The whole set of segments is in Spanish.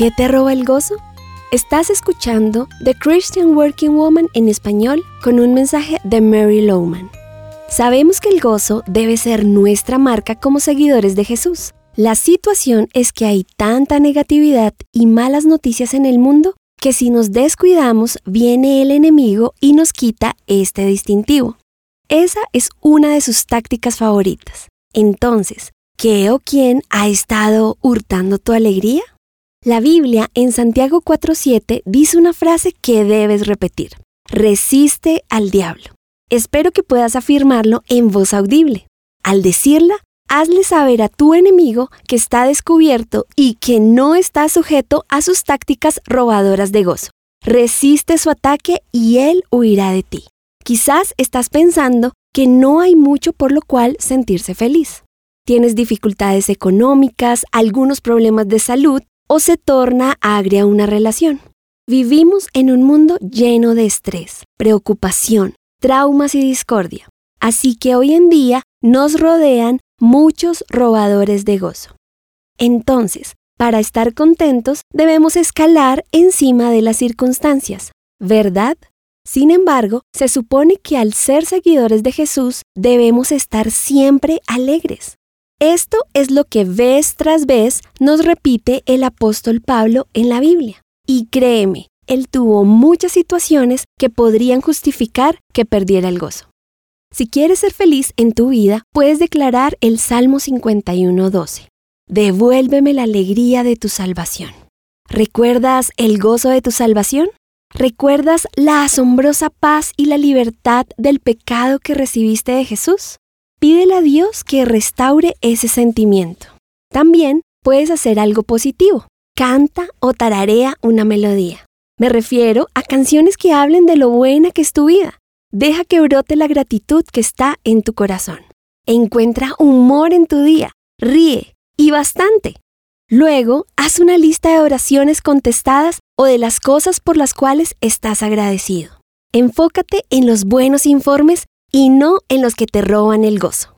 ¿Qué te roba el gozo? Estás escuchando The Christian Working Woman en español con un mensaje de Mary Lowman. Sabemos que el gozo debe ser nuestra marca como seguidores de Jesús. La situación es que hay tanta negatividad y malas noticias en el mundo que si nos descuidamos viene el enemigo y nos quita este distintivo. Esa es una de sus tácticas favoritas. Entonces, ¿qué o quién ha estado hurtando tu alegría? La Biblia en Santiago 4.7 dice una frase que debes repetir. Resiste al diablo. Espero que puedas afirmarlo en voz audible. Al decirla, hazle saber a tu enemigo que está descubierto y que no está sujeto a sus tácticas robadoras de gozo. Resiste su ataque y él huirá de ti. Quizás estás pensando que no hay mucho por lo cual sentirse feliz. Tienes dificultades económicas, algunos problemas de salud o se torna agria una relación. Vivimos en un mundo lleno de estrés, preocupación, traumas y discordia. Así que hoy en día nos rodean muchos robadores de gozo. Entonces, para estar contentos debemos escalar encima de las circunstancias, ¿verdad? Sin embargo, se supone que al ser seguidores de Jesús debemos estar siempre alegres. Esto es lo que vez tras vez nos repite el apóstol Pablo en la Biblia. Y créeme, él tuvo muchas situaciones que podrían justificar que perdiera el gozo. Si quieres ser feliz en tu vida, puedes declarar el Salmo 51.12. Devuélveme la alegría de tu salvación. ¿Recuerdas el gozo de tu salvación? ¿Recuerdas la asombrosa paz y la libertad del pecado que recibiste de Jesús? Pídele a Dios que restaure ese sentimiento. También puedes hacer algo positivo. Canta o tararea una melodía. Me refiero a canciones que hablen de lo buena que es tu vida. Deja que brote la gratitud que está en tu corazón. Encuentra humor en tu día. Ríe y bastante. Luego, haz una lista de oraciones contestadas o de las cosas por las cuales estás agradecido. Enfócate en los buenos informes y no en los que te roban el gozo.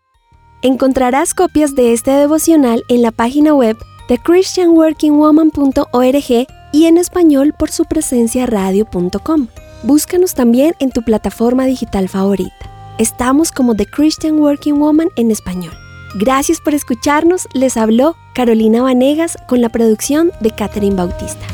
Encontrarás copias de este devocional en la página web de christianworkingwoman.org y en español por su presencia radio.com. Búscanos también en tu plataforma digital favorita. Estamos como The Christian Working Woman en español. Gracias por escucharnos, les habló Carolina Vanegas con la producción de Catherine Bautista.